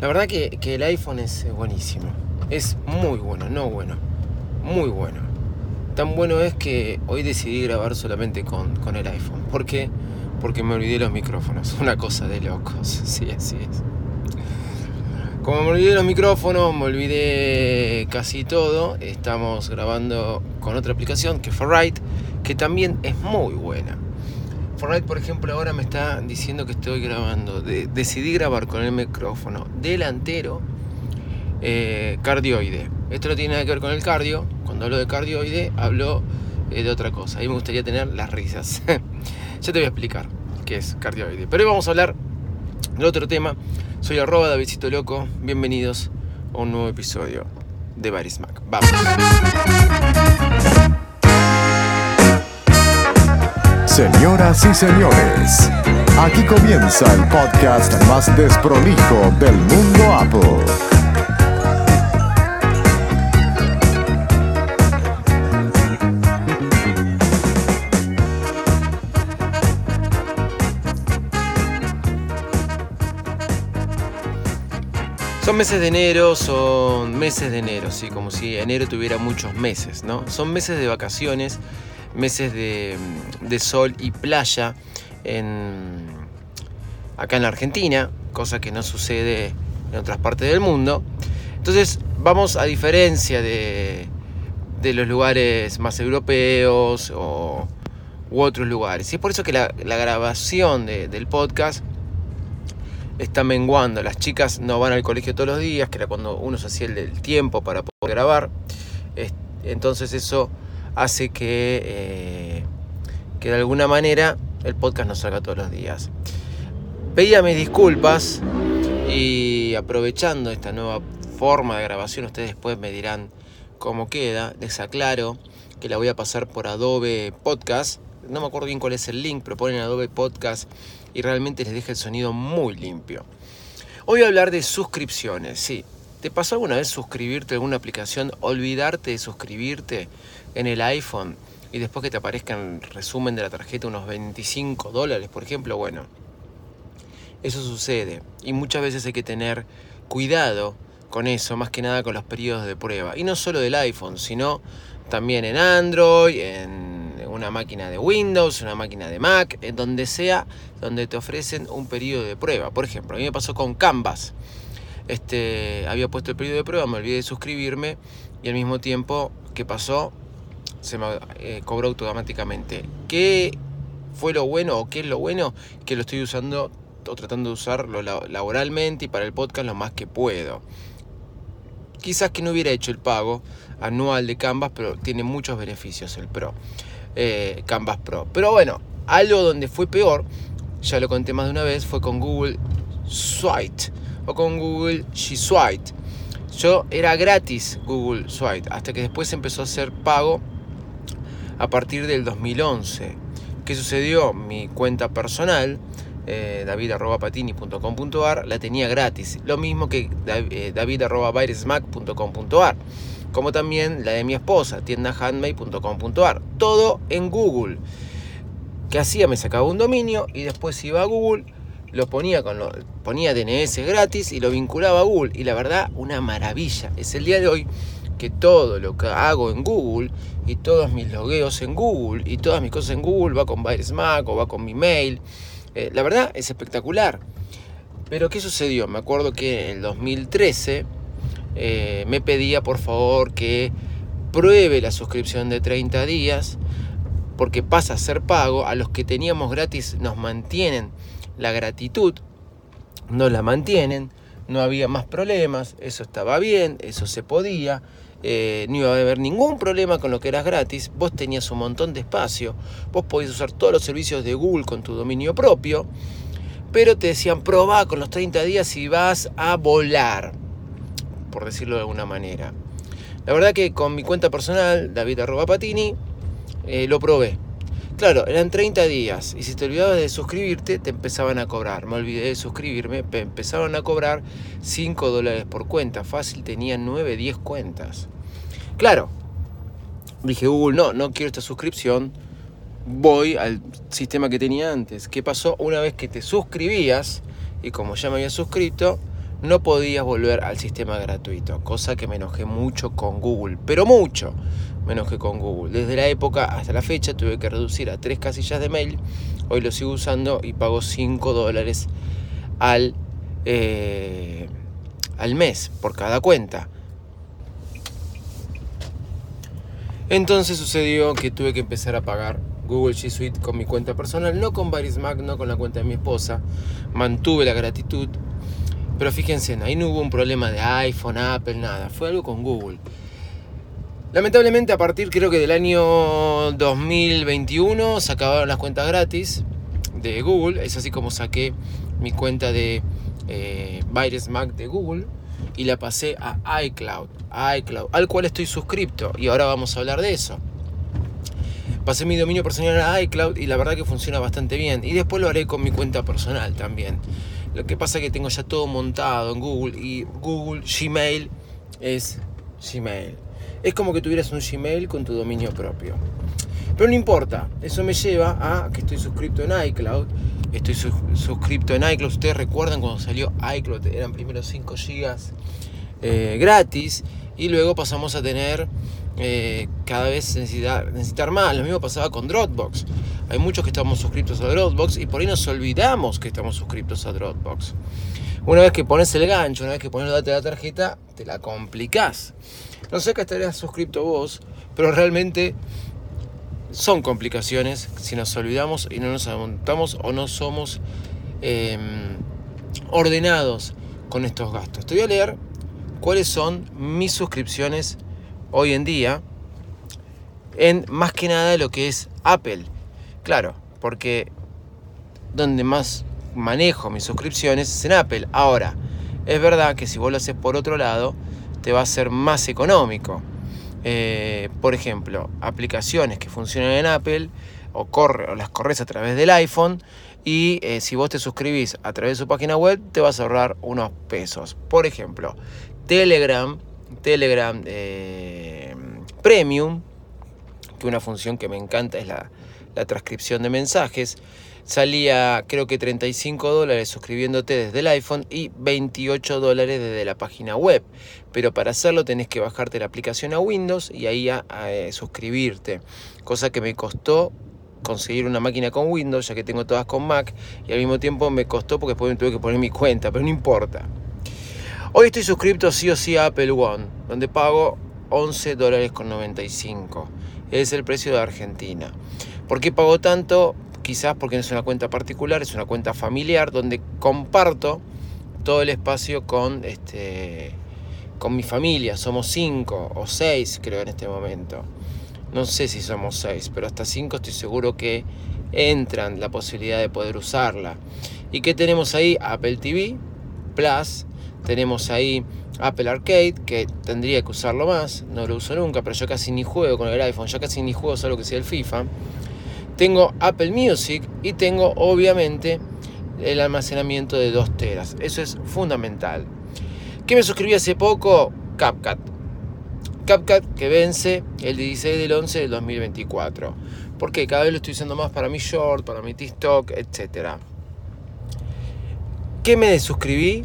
La verdad que, el iPhone es buenísimo. Es muy bueno, no bueno. Muy bueno. Tan bueno es que hoy decidí grabar solamente con, con el iPhone. ¿Por qué? Porque me olvidé los micrófonos. Una cosa de locos. Sí, así es. Como me olvidé los micrófonos, me olvidé casi todo. Estamos grabando con otra aplicación que es que también es muy buena. Fortnite, por ejemplo, ahora me está diciendo que estoy grabando. decidí grabar con el micrófono delantero eh, cardioide. Esto no tiene nada que ver con el cardio. Cuando hablo de cardioide, hablo eh, de otra cosa. Ahí me gustaría tener las risas. ya te voy a explicar qué es cardioide. Pero hoy vamos a hablar de otro tema. Soy arroba Davidcito Loco. Bienvenidos a un nuevo episodio de Barismac. Vamos. Señoras y señores, aquí comienza el podcast más desprolijo del mundo Apple. Son meses de enero, son meses de enero, sí, como si enero tuviera muchos meses, ¿no? Son meses de vacaciones meses de, sol y playa en, acá en la Argentina, cosa que no sucede en otras partes del mundo. Entonces vamos a diferencia de, los lugares más europeos o, u otros lugares. Y es por eso que la, grabación del podcast está menguando. Las chicas no van al colegio todos los días, que era cuando uno se hacía el tiempo para poder grabar. Entonces eso hace que, eh, que de alguna manera el podcast no salga todos los días. Pedía mis disculpas y aprovechando esta nueva forma de grabación, ustedes después me dirán cómo queda. Les aclaro que la voy a pasar por Adobe Podcast. No me acuerdo bien cuál es el link, pero ponen Adobe Podcast y realmente les deja el sonido muy limpio. Hoy voy a hablar de suscripciones, sí. ¿Te pasó alguna vez suscribirte a alguna aplicación, olvidarte de suscribirte? en el iPhone y después que te aparezca en resumen de la tarjeta unos 25 dólares, por ejemplo, bueno, eso sucede y muchas veces hay que tener cuidado con eso, más que nada con los periodos de prueba. Y no solo del iPhone, sino también en Android, en una máquina de Windows, una máquina de Mac, en donde sea, donde te ofrecen un periodo de prueba. Por ejemplo, a mí me pasó con Canvas. Este, había puesto el periodo de prueba, me olvidé de suscribirme y al mismo tiempo, ¿qué pasó? se me eh, cobró automáticamente. ¿Qué fue lo bueno o qué es lo bueno? Que lo estoy usando o tratando de usarlo laboralmente y para el podcast lo más que puedo. Quizás que no hubiera hecho el pago anual de Canvas, pero tiene muchos beneficios el Pro. Eh, Canvas Pro. Pero bueno, algo donde fue peor, ya lo conté más de una vez, fue con Google Swipe o con Google G Swipe. Yo era gratis Google Swipe, hasta que después empezó a hacer pago a partir del 2011. ¿Qué sucedió? Mi cuenta personal, eh, david.patini.com.ar, la tenía gratis. Lo mismo que eh, david.byresmac.com.ar. Como también la de mi esposa, tiendahandmade.com.ar. Todo en Google. ¿Qué hacía? Me sacaba un dominio y después iba a Google, lo ponía con lo, ponía DNS gratis y lo vinculaba a Google. Y la verdad, una maravilla. Es el día de hoy que todo lo que hago en Google y todos mis logueos en Google y todas mis cosas en Google va con Mac o va con mi mail. Eh, la verdad es espectacular. Pero ¿qué sucedió? Me acuerdo que en el 2013 eh, me pedía por favor que pruebe la suscripción de 30 días porque pasa a ser pago. A los que teníamos gratis nos mantienen la gratitud, no la mantienen, no había más problemas, eso estaba bien, eso se podía. Eh, no iba a haber ningún problema con lo que eras gratis, vos tenías un montón de espacio, vos podías usar todos los servicios de Google con tu dominio propio, pero te decían probá con los 30 días y vas a volar, por decirlo de alguna manera. La verdad que con mi cuenta personal, David Patini, eh, lo probé. Claro, eran 30 días y si te olvidabas de suscribirte te empezaban a cobrar. Me olvidé de suscribirme, empezaron a cobrar 5 dólares por cuenta. Fácil, tenía 9, 10 cuentas. Claro, dije Google, no, no quiero esta suscripción. Voy al sistema que tenía antes. ¿Qué pasó? Una vez que te suscribías, y como ya me había suscrito, no podías volver al sistema gratuito, cosa que me enojé mucho con Google, pero mucho me enojé con Google. Desde la época hasta la fecha tuve que reducir a tres casillas de mail, hoy lo sigo usando y pago 5 dólares al, eh, al mes por cada cuenta. Entonces sucedió que tuve que empezar a pagar Google G Suite con mi cuenta personal, no con Mac, no con la cuenta de mi esposa. Mantuve la gratitud. Pero fíjense, ahí no hubo un problema de iPhone, Apple, nada. Fue algo con Google. Lamentablemente a partir creo que del año 2021 se acabaron las cuentas gratis de Google. Es así como saqué mi cuenta de eh, Mac de Google y la pasé a iCloud, iCloud, al cual estoy suscripto y ahora vamos a hablar de eso. Pasé mi dominio personal a iCloud y la verdad que funciona bastante bien. Y después lo haré con mi cuenta personal también. Lo que pasa es que tengo ya todo montado en Google y Google Gmail es Gmail. Es como que tuvieras un Gmail con tu dominio propio. Pero no importa, eso me lleva a que estoy suscrito en iCloud. Estoy suscrito en iCloud. Ustedes recuerdan cuando salió iCloud, eran primero 5 GB eh, gratis y luego pasamos a tener eh, cada vez necesitar, necesitar más. Lo mismo pasaba con Dropbox. Hay muchos que estamos suscritos a Dropbox y por ahí nos olvidamos que estamos suscritos a Dropbox. Una vez que pones el gancho, una vez que pones la tarjeta, te la complicás. No sé que estarías suscrito vos, pero realmente son complicaciones si nos olvidamos y no nos amontamos o no somos em, ordenados con estos gastos. Te voy a leer cuáles son mis suscripciones hoy en día en más que nada lo que es Apple. Claro, porque donde más manejo mis suscripciones es en Apple. Ahora, es verdad que si vos lo haces por otro lado, te va a ser más económico. Eh, por ejemplo, aplicaciones que funcionan en Apple o, corre, o las corres a través del iPhone y eh, si vos te suscribís a través de su página web te vas a ahorrar unos pesos. Por ejemplo, Telegram, Telegram eh, Premium, que una función que me encanta es la, la transcripción de mensajes salía creo que 35 dólares suscribiéndote desde el iPhone y 28 dólares desde la página web. Pero para hacerlo tenés que bajarte la aplicación a Windows y ahí a, eh, suscribirte. Cosa que me costó conseguir una máquina con Windows, ya que tengo todas con Mac, y al mismo tiempo me costó porque después me tuve que poner mi cuenta, pero no importa. Hoy estoy suscrito sí o sí a Apple One, donde pago 11 dólares con 95. Es el precio de Argentina. ¿Por qué pago tanto? Quizás porque no es una cuenta particular, es una cuenta familiar donde comparto todo el espacio con, este, con mi familia. Somos cinco o seis, creo, en este momento. No sé si somos seis, pero hasta cinco estoy seguro que entran la posibilidad de poder usarla. ¿Y qué tenemos ahí? Apple TV Plus, tenemos ahí Apple Arcade, que tendría que usarlo más, no lo uso nunca, pero yo casi ni juego con el iPhone, ya casi ni juego solo que sea el FIFA tengo Apple Music y tengo obviamente el almacenamiento de 2 teras. Eso es fundamental. ¿Qué me suscribí hace poco? CapCut. CapCut que vence el 16 del 11 del 2024. Porque cada vez lo estoy usando más para mi short, para mi TikTok, etc. ¿Qué me desuscribí?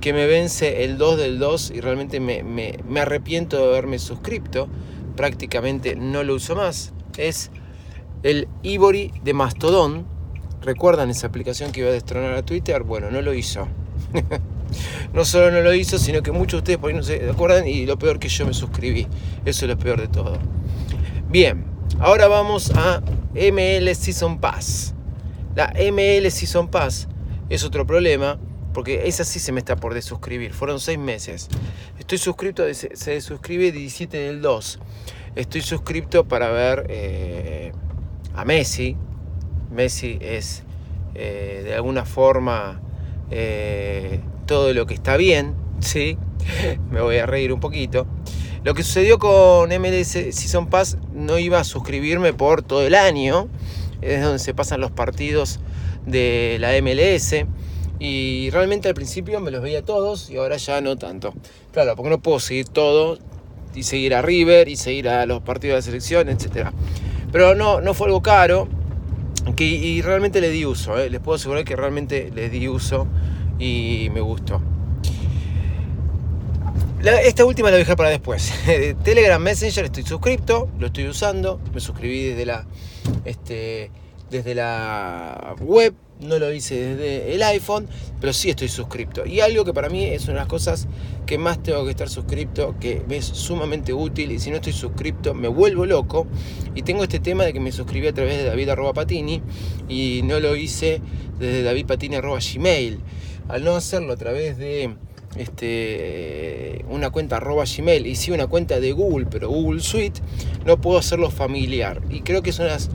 Que me vence el 2 del 2 y realmente me, me arrepiento de haberme suscrito. Prácticamente no lo uso más. Es el Ivory de Mastodon. ¿Recuerdan esa aplicación que iba a destronar a Twitter? Bueno, no lo hizo. no solo no lo hizo, sino que muchos de ustedes por ahí no se acuerdan y lo peor que yo me suscribí. Eso es lo peor de todo. Bien, ahora vamos a ML Season Pass. La ML Season Pass es otro problema porque esa sí se me está por desuscribir. Fueron seis meses. Estoy suscrito, se suscribe 17 del 2. Estoy suscrito para ver eh, a Messi. Messi es eh, de alguna forma eh, todo lo que está bien, ¿sí? Me voy a reír un poquito. Lo que sucedió con MLS Season Pass, no iba a suscribirme por todo el año, es donde se pasan los partidos de la MLS. Y realmente al principio me los veía todos y ahora ya no tanto. Claro, porque no puedo seguir todo y seguir a River y seguir a los partidos de selección, etcétera. Pero no, no fue algo caro. Y realmente le di uso, eh. les puedo asegurar que realmente le di uso y me gustó. Esta última la voy a dejar para después. Telegram Messenger estoy suscrito, lo estoy usando, me suscribí desde la este, desde la web, no lo hice desde el iPhone, pero sí estoy suscripto. Y algo que para mí es una de las cosas que más tengo que estar suscripto, que es sumamente útil y si no estoy suscripto me vuelvo loco. Y tengo este tema de que me suscribí a través de David Patini y no lo hice desde davidpatini.gmail. Al no hacerlo a través de este, una cuenta arroba Gmail y si una cuenta de Google, pero Google Suite, no puedo hacerlo familiar. Y creo que son los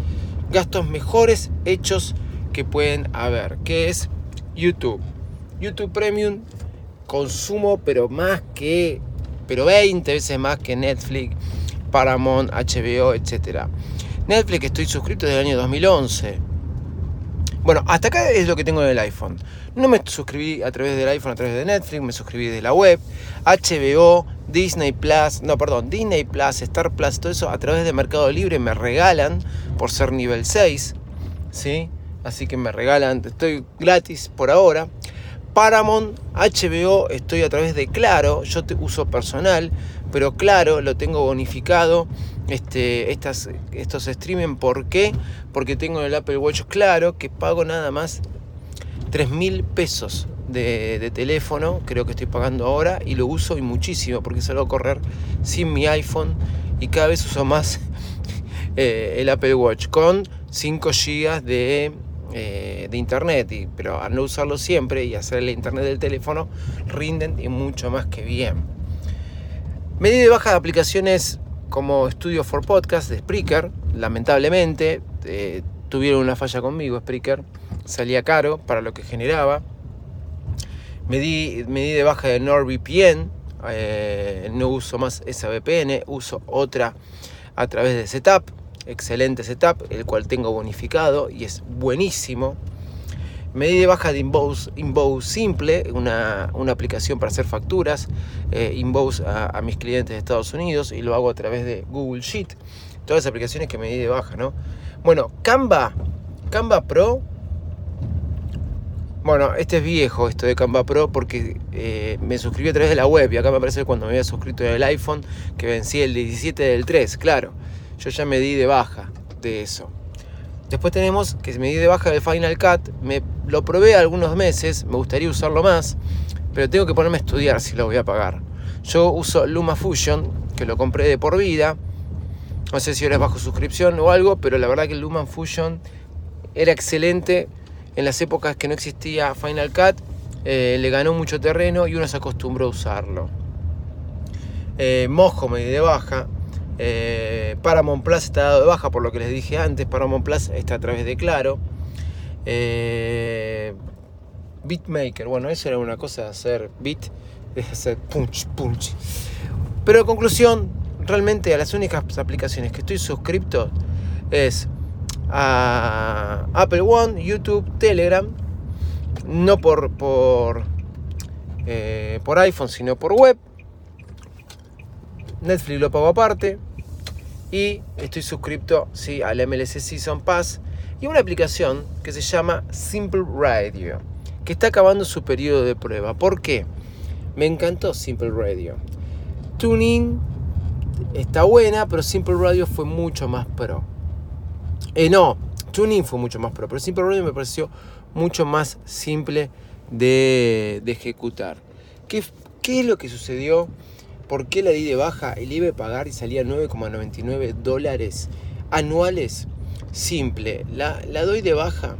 gastos mejores hechos que pueden haber, que es YouTube. YouTube Premium consumo, pero más que, pero 20 veces más que Netflix, Paramount, HBO, etc. Netflix estoy suscrito desde el año 2011 bueno, hasta acá es lo que tengo en el iPhone. No me suscribí a través del iPhone, a través de Netflix, me suscribí de la web, HBO, Disney Plus, no, perdón, Disney Plus, Star Plus, todo eso a través de Mercado Libre me regalan por ser nivel 6, ¿sí? Así que me regalan, estoy gratis por ahora. Paramount, HBO, estoy a través de Claro, yo te uso personal, pero Claro lo tengo bonificado este, estas, estos streaming. ¿Por qué? Porque tengo el Apple Watch claro que pago nada más 3 mil pesos de, teléfono, creo que estoy pagando ahora, y lo uso y muchísimo porque salgo a correr sin mi iPhone y cada vez uso más eh, el Apple Watch con 5 GB de, eh, de internet, y, pero al no usarlo siempre y hacer el internet del teléfono, rinden y mucho más que bien. Medida de baja de aplicaciones como Studio for Podcast de Spreaker, lamentablemente, eh, tuvieron una falla conmigo, Spreaker, salía caro para lo que generaba. Me di, de baja de NordVPN, no uso más esa VPN, uso otra a través de Setup, excelente Setup, el cual tengo bonificado y es buenísimo. Me di de baja de Invoice, Simple, una, aplicación para hacer facturas, eh, a, mis clientes de Estados Unidos y lo hago a través de Google Sheet. Todas las aplicaciones que me di de baja, ¿no? Bueno, Canva, Canva Pro. Bueno, este es viejo, esto de Canva Pro, porque eh, me suscribí a través de la web y acá me aparece cuando me había suscrito en el iPhone que vencí el 17 del 3, claro. Yo ya me di de baja de eso. Después tenemos que me di de baja del Final Cut, me lo probé algunos meses, me gustaría usarlo más, pero tengo que ponerme a estudiar si lo voy a pagar. Yo uso LumaFusion, que lo compré de por vida. No sé si ahora es bajo suscripción o algo, pero la verdad que el LumaFusion era excelente en las épocas que no existía Final Cut. Eh, le ganó mucho terreno y uno se acostumbró a usarlo. Eh, Mojo me di de baja. Eh, Paramount Plus está dado de baja por lo que les dije antes. Paramount Plus está a través de Claro. Eh, Beatmaker, bueno, eso era una cosa de hacer beat, de hacer punch, punch. Pero en conclusión, realmente a las únicas aplicaciones que estoy suscrito es a Apple One, YouTube, Telegram, no por, por, eh, por iPhone, sino por web. Netflix lo pago aparte. Y estoy suscrito sí, al MLC Season Pass y una aplicación que se llama Simple Radio, que está acabando su periodo de prueba. ¿Por qué? Me encantó Simple Radio. Tuning está buena, pero Simple Radio fue mucho más pro. Eh, no, Tuning fue mucho más pro, pero Simple Radio me pareció mucho más simple de, ejecutar. ¿Qué, ¿Qué es lo que sucedió? ¿Por qué la di de baja? El iba a pagar y salía 9,99 dólares anuales simple. La, doy de baja.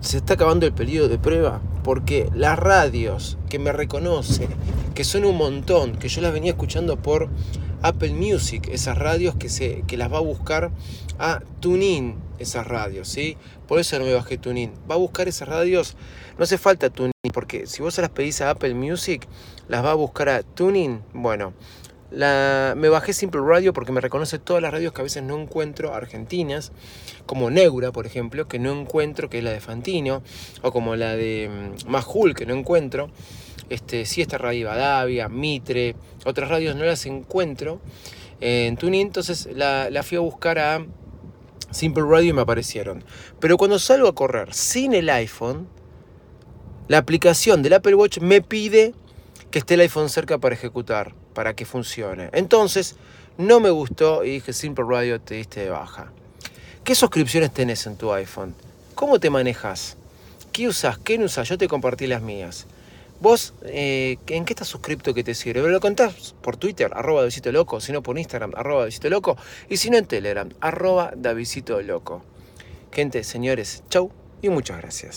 Se está acabando el periodo de prueba porque las radios que me reconocen, que son un montón, que yo las venía escuchando por Apple Music, esas radios que, se, que las va a buscar a TuneIn, esas radios, ¿sí? Por eso no me bajé TuneIn. Va a buscar esas radios, no hace falta TuneIn, porque si vos se las pedís a Apple Music, las va a buscar a TuneIn. Bueno, me bajé Simple Radio porque me reconoce todas las radios que a veces no encuentro argentinas, como Neura, por ejemplo, que no encuentro, que es la de Fantino, o como la de mm, Majul, que no encuentro. Este, sí está Radio Badavia, Mitre, otras radios no las encuentro en TuneIn, entonces la, la fui a buscar a Simple Radio y me aparecieron. Pero cuando salgo a correr sin el iPhone, la aplicación del Apple Watch me pide que esté el iPhone cerca para ejecutar, para que funcione. Entonces, no me gustó y dije, Simple Radio te diste de baja. ¿Qué suscripciones tenés en tu iPhone? ¿Cómo te manejas? ¿Qué usas? ¿Qué no usas? Yo te compartí las mías. Vos, eh, ¿en qué estás suscripto que te sirve? Lo contás por Twitter, arroba Davisito Loco, si no por Instagram, arroba Davisito Loco, y si no en Telegram, arroba Davisito Loco. Gente, señores, chau y muchas gracias.